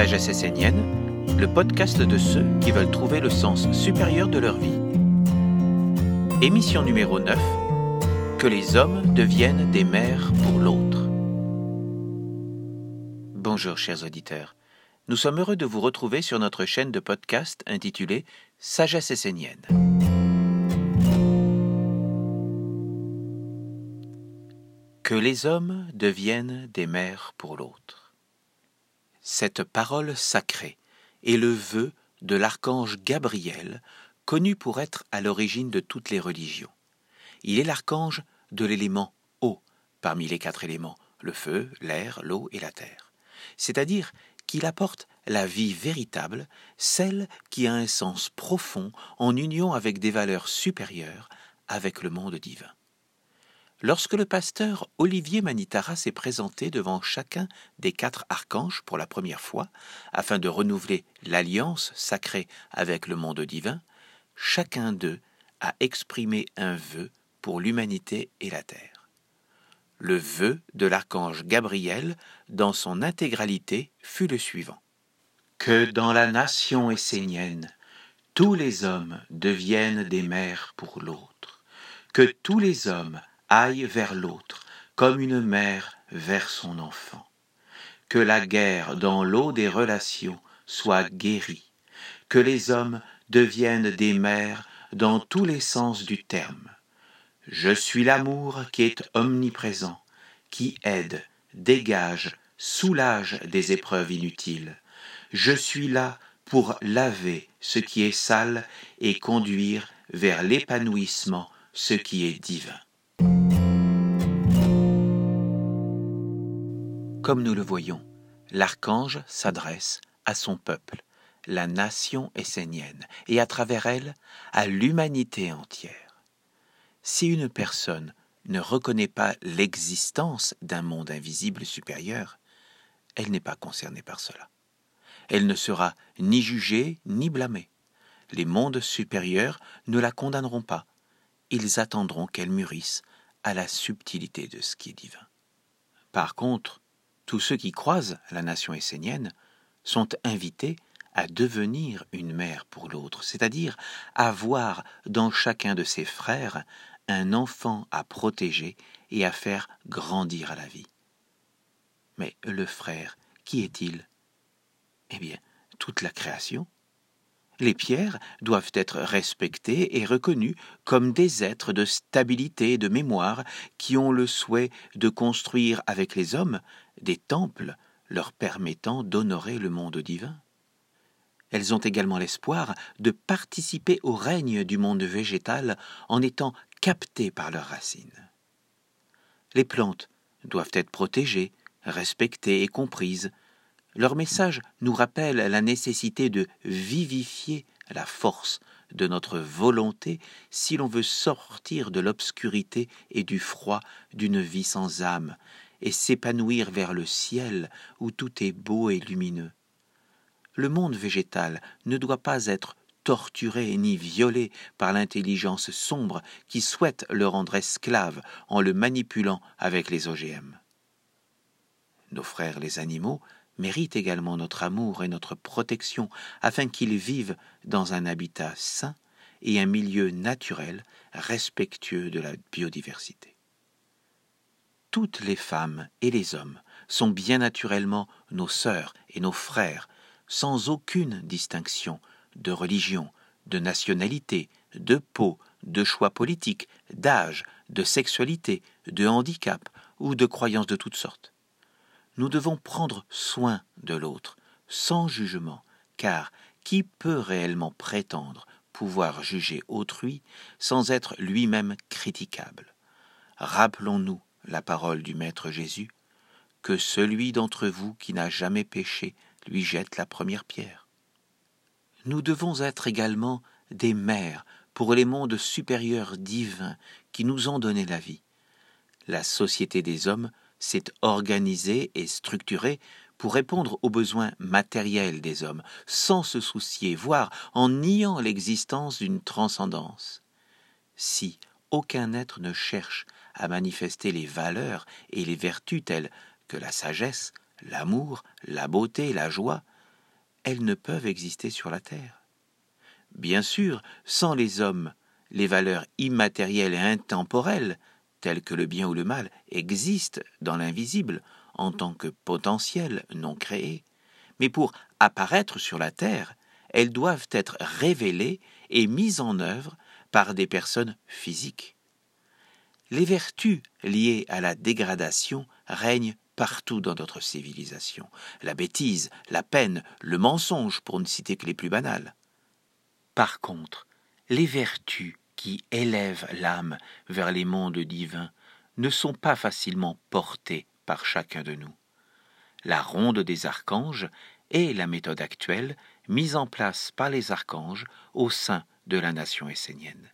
Sagesse essénienne, le podcast de ceux qui veulent trouver le sens supérieur de leur vie. Émission numéro 9 Que les hommes deviennent des mères pour l'autre. Bonjour chers auditeurs. Nous sommes heureux de vous retrouver sur notre chaîne de podcast intitulée Sagesse essénienne. Que les hommes deviennent des mères pour l'autre. Cette parole sacrée est le vœu de l'archange Gabriel, connu pour être à l'origine de toutes les religions. Il est l'archange de l'élément eau, parmi les quatre éléments, le feu, l'air, l'eau et la terre. C'est-à-dire qu'il apporte la vie véritable, celle qui a un sens profond en union avec des valeurs supérieures, avec le monde divin. Lorsque le pasteur Olivier Manitara s'est présenté devant chacun des quatre archanges pour la première fois, afin de renouveler l'alliance sacrée avec le monde divin, chacun d'eux a exprimé un vœu pour l'humanité et la terre. Le vœu de l'archange Gabriel, dans son intégralité, fut le suivant. Que dans la nation essénienne, tous les hommes deviennent des mères pour l'autre, que tous les hommes aille vers l'autre, comme une mère vers son enfant. Que la guerre dans l'eau des relations soit guérie, que les hommes deviennent des mères dans tous les sens du terme. Je suis l'amour qui est omniprésent, qui aide, dégage, soulage des épreuves inutiles. Je suis là pour laver ce qui est sale et conduire vers l'épanouissement ce qui est divin. Comme nous le voyons, l'archange s'adresse à son peuple, la nation essénienne, et à travers elle, à l'humanité entière. Si une personne ne reconnaît pas l'existence d'un monde invisible supérieur, elle n'est pas concernée par cela. Elle ne sera ni jugée ni blâmée. Les mondes supérieurs ne la condamneront pas. Ils attendront qu'elle mûrisse à la subtilité de ce qui est divin. Par contre, tous ceux qui croisent la nation essénienne sont invités à devenir une mère pour l'autre, c'est-à-dire à voir dans chacun de ses frères un enfant à protéger et à faire grandir à la vie. Mais le frère, qui est-il? Eh bien, toute la création. Les pierres doivent être respectées et reconnues comme des êtres de stabilité et de mémoire qui ont le souhait de construire avec les hommes des temples leur permettant d'honorer le monde divin. Elles ont également l'espoir de participer au règne du monde végétal en étant captées par leurs racines. Les plantes doivent être protégées, respectées et comprises, leur message nous rappelle la nécessité de vivifier la force de notre volonté si l'on veut sortir de l'obscurité et du froid d'une vie sans âme et s'épanouir vers le ciel où tout est beau et lumineux. Le monde végétal ne doit pas être torturé ni violé par l'intelligence sombre qui souhaite le rendre esclave en le manipulant avec les OGM. Nos frères les animaux mérite également notre amour et notre protection afin qu'ils vivent dans un habitat sain et un milieu naturel respectueux de la biodiversité. Toutes les femmes et les hommes sont bien naturellement nos sœurs et nos frères, sans aucune distinction de religion, de nationalité, de peau, de choix politique, d'âge, de sexualité, de handicap ou de croyances de toutes sortes. Nous devons prendre soin de l'autre, sans jugement, car qui peut réellement prétendre pouvoir juger autrui sans être lui-même critiquable? Rappelons-nous la parole du Maître Jésus, que celui d'entre vous qui n'a jamais péché lui jette la première pierre. Nous devons être également des mères pour les mondes supérieurs divins qui nous ont donné la vie. La société des hommes s'est organisé et structuré pour répondre aux besoins matériels des hommes, sans se soucier, voire en niant l'existence d'une transcendance. Si aucun être ne cherche à manifester les valeurs et les vertus telles que la sagesse, l'amour, la beauté, la joie, elles ne peuvent exister sur la terre. Bien sûr, sans les hommes, les valeurs immatérielles et intemporelles, telles que le bien ou le mal, existent dans l'invisible en tant que potentiel non créé. Mais pour apparaître sur la terre, elles doivent être révélées et mises en œuvre par des personnes physiques. Les vertus liées à la dégradation règnent partout dans notre civilisation. La bêtise, la peine, le mensonge, pour ne citer que les plus banales. Par contre, les vertus qui élèvent l'âme vers les mondes divins ne sont pas facilement portées par chacun de nous. La ronde des archanges est la méthode actuelle mise en place par les archanges au sein de la nation essénienne.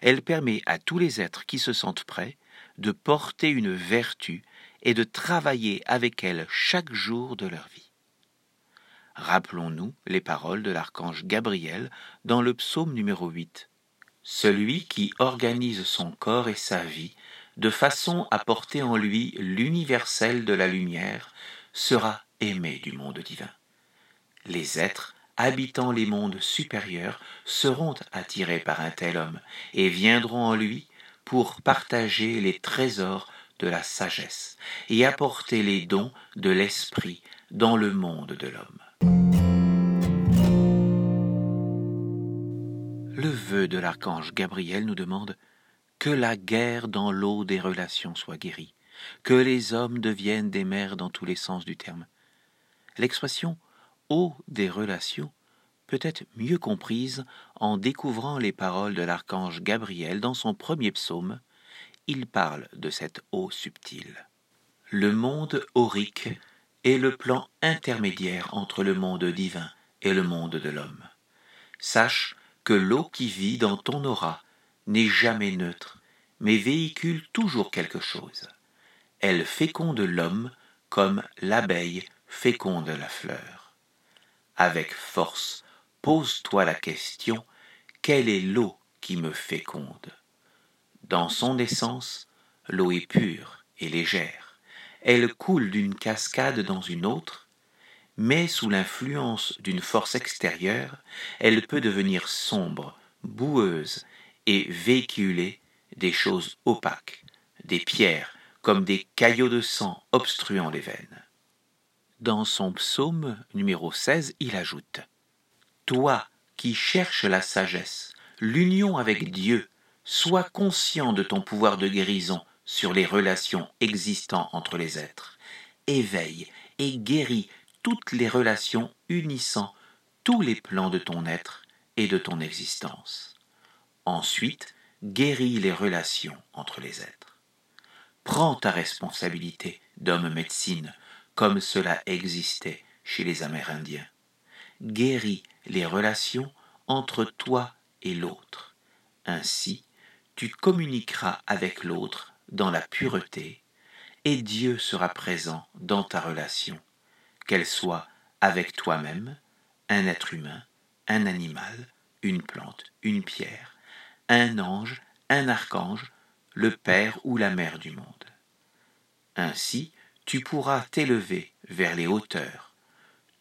Elle permet à tous les êtres qui se sentent prêts de porter une vertu et de travailler avec elle chaque jour de leur vie. Rappelons-nous les paroles de l'archange Gabriel dans le psaume numéro 8. Celui qui organise son corps et sa vie de façon à porter en lui l'universel de la lumière sera aimé du monde divin. Les êtres habitant les mondes supérieurs seront attirés par un tel homme et viendront en lui pour partager les trésors de la sagesse et apporter les dons de l'esprit dans le monde de l'homme. Le vœu de l'archange Gabriel nous demande que la guerre dans l'eau des relations soit guérie, que les hommes deviennent des mères dans tous les sens du terme. L'expression des relations peut être mieux comprise en découvrant les paroles de l'archange Gabriel dans son premier psaume. Il parle de cette eau subtile. Le monde aurique est le plan intermédiaire entre le monde divin et le monde de l'homme. Sache que l'eau qui vit dans ton aura n'est jamais neutre, mais véhicule toujours quelque chose. Elle féconde l'homme comme l'abeille féconde la fleur avec force, pose-toi la question, quelle est l'eau qui me féconde? Dans son essence, l'eau est pure et légère. Elle coule d'une cascade dans une autre, mais sous l'influence d'une force extérieure, elle peut devenir sombre, boueuse et véhiculer des choses opaques, des pierres comme des caillots de sang obstruant les veines. Dans son psaume numéro 16, il ajoute Toi qui cherches la sagesse, l'union avec Dieu, sois conscient de ton pouvoir de guérison sur les relations existant entre les êtres. Éveille et guéris toutes les relations unissant tous les plans de ton être et de ton existence. Ensuite, guéris les relations entre les êtres. Prends ta responsabilité d'homme médecine comme cela existait chez les Amérindiens. Guéris les relations entre toi et l'autre. Ainsi, tu communiqueras avec l'autre dans la pureté, et Dieu sera présent dans ta relation, qu'elle soit avec toi-même, un être humain, un animal, une plante, une pierre, un ange, un archange, le Père ou la Mère du monde. Ainsi, tu pourras t'élever vers les hauteurs.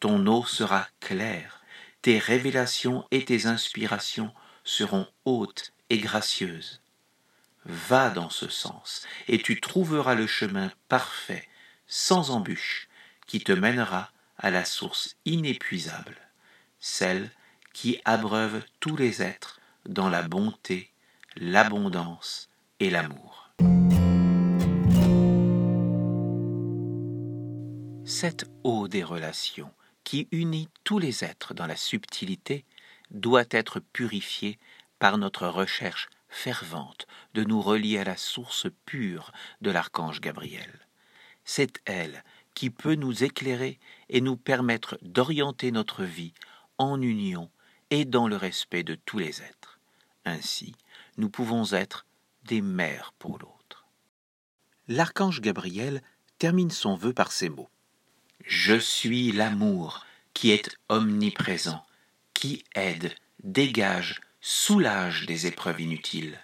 Ton eau sera claire, tes révélations et tes inspirations seront hautes et gracieuses. Va dans ce sens, et tu trouveras le chemin parfait, sans embûche, qui te mènera à la source inépuisable, celle qui abreuve tous les êtres dans la bonté, l'abondance et l'amour. Cette eau des relations, qui unit tous les êtres dans la subtilité, doit être purifiée par notre recherche fervente de nous relier à la source pure de l'archange Gabriel. C'est elle qui peut nous éclairer et nous permettre d'orienter notre vie en union et dans le respect de tous les êtres. Ainsi, nous pouvons être des mères pour l'autre. L'archange Gabriel termine son vœu par ces mots. Je suis l'amour qui est omniprésent, qui aide, dégage, soulage des épreuves inutiles.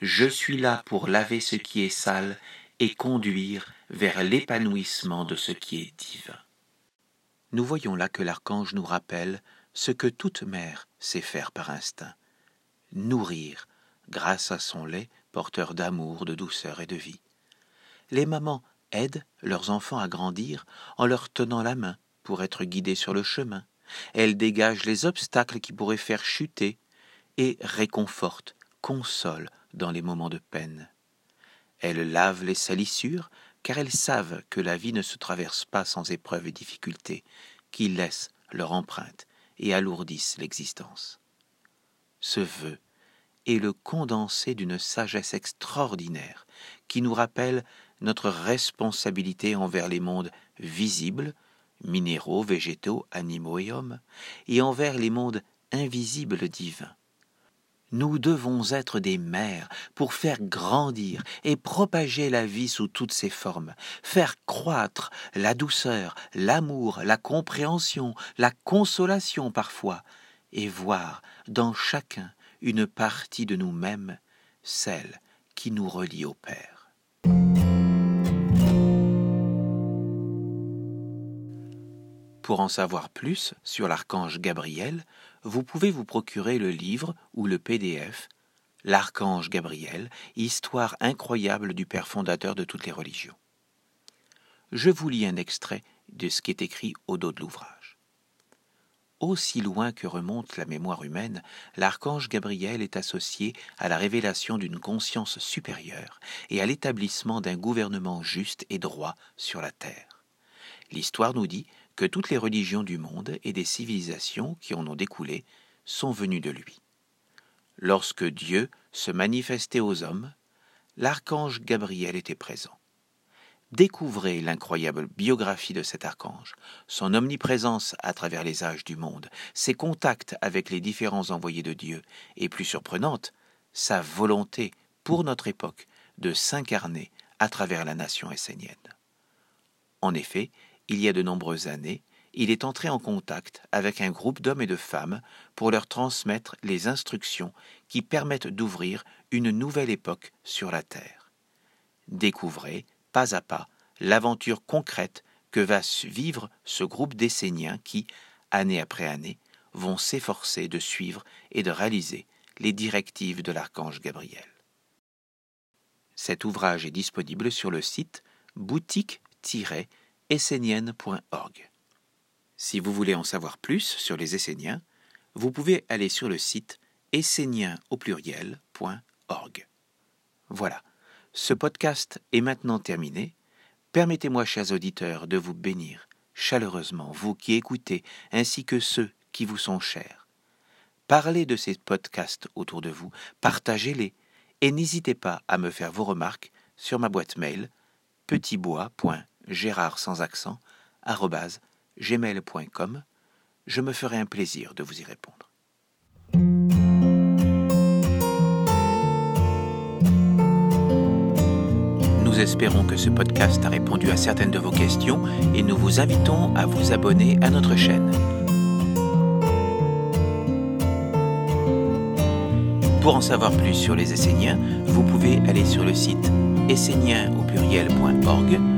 Je suis là pour laver ce qui est sale et conduire vers l'épanouissement de ce qui est divin. Nous voyons là que l'archange nous rappelle ce que toute mère sait faire par instinct, nourrir, grâce à son lait porteur d'amour, de douceur et de vie. Les mamans aident leurs enfants à grandir en leur tenant la main pour être guidés sur le chemin. Elles dégagent les obstacles qui pourraient faire chuter et réconfortent, consolent dans les moments de peine. Elles lavent les salissures car elles savent que la vie ne se traverse pas sans épreuves et difficultés, qui laissent leur empreinte et alourdissent l'existence. Ce vœu est le condensé d'une sagesse extraordinaire qui nous rappelle notre responsabilité envers les mondes visibles, minéraux, végétaux, animaux et hommes, et envers les mondes invisibles divins. Nous devons être des mères pour faire grandir et propager la vie sous toutes ses formes, faire croître la douceur, l'amour, la compréhension, la consolation parfois, et voir dans chacun une partie de nous-mêmes, celle qui nous relie au Père. Pour en savoir plus sur l'archange Gabriel, vous pouvez vous procurer le livre ou le PDF L'archange Gabriel, histoire incroyable du Père fondateur de toutes les religions. Je vous lis un extrait de ce qui est écrit au dos de l'ouvrage. Aussi loin que remonte la mémoire humaine, l'archange Gabriel est associé à la révélation d'une conscience supérieure et à l'établissement d'un gouvernement juste et droit sur la terre. L'histoire nous dit toutes les religions du monde et des civilisations qui en ont découlé sont venues de lui. Lorsque Dieu se manifestait aux hommes, l'archange Gabriel était présent. Découvrez l'incroyable biographie de cet archange, son omniprésence à travers les âges du monde, ses contacts avec les différents envoyés de Dieu, et plus surprenante, sa volonté pour notre époque de s'incarner à travers la nation essénienne. En effet, il y a de nombreuses années, il est entré en contact avec un groupe d'hommes et de femmes pour leur transmettre les instructions qui permettent d'ouvrir une nouvelle époque sur la Terre. Découvrez, pas à pas, l'aventure concrète que va vivre ce groupe d'Esséniens qui, année après année, vont s'efforcer de suivre et de réaliser les directives de l'archange Gabriel. Cet ouvrage est disponible sur le site boutique essénienne.org. Si vous voulez en savoir plus sur les Esséniens, vous pouvez aller sur le site essénien au pluriel.org. Voilà, ce podcast est maintenant terminé. Permettez-moi, chers auditeurs, de vous bénir chaleureusement, vous qui écoutez, ainsi que ceux qui vous sont chers. Parlez de ces podcasts autour de vous, partagez-les, et n'hésitez pas à me faire vos remarques sur ma boîte mail petitbois.com gérard sans accent, gmail.com. Je me ferai un plaisir de vous y répondre. Nous espérons que ce podcast a répondu à certaines de vos questions et nous vous invitons à vous abonner à notre chaîne. Pour en savoir plus sur les Esséniens, vous pouvez aller sur le site essénien au pluriel.org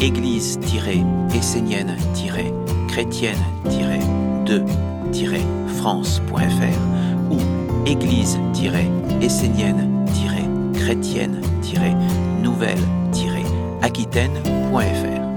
église-chrétienne-de-france.fr ou église-essénienne-chrétienne-nouvelle-aquitaine.fr.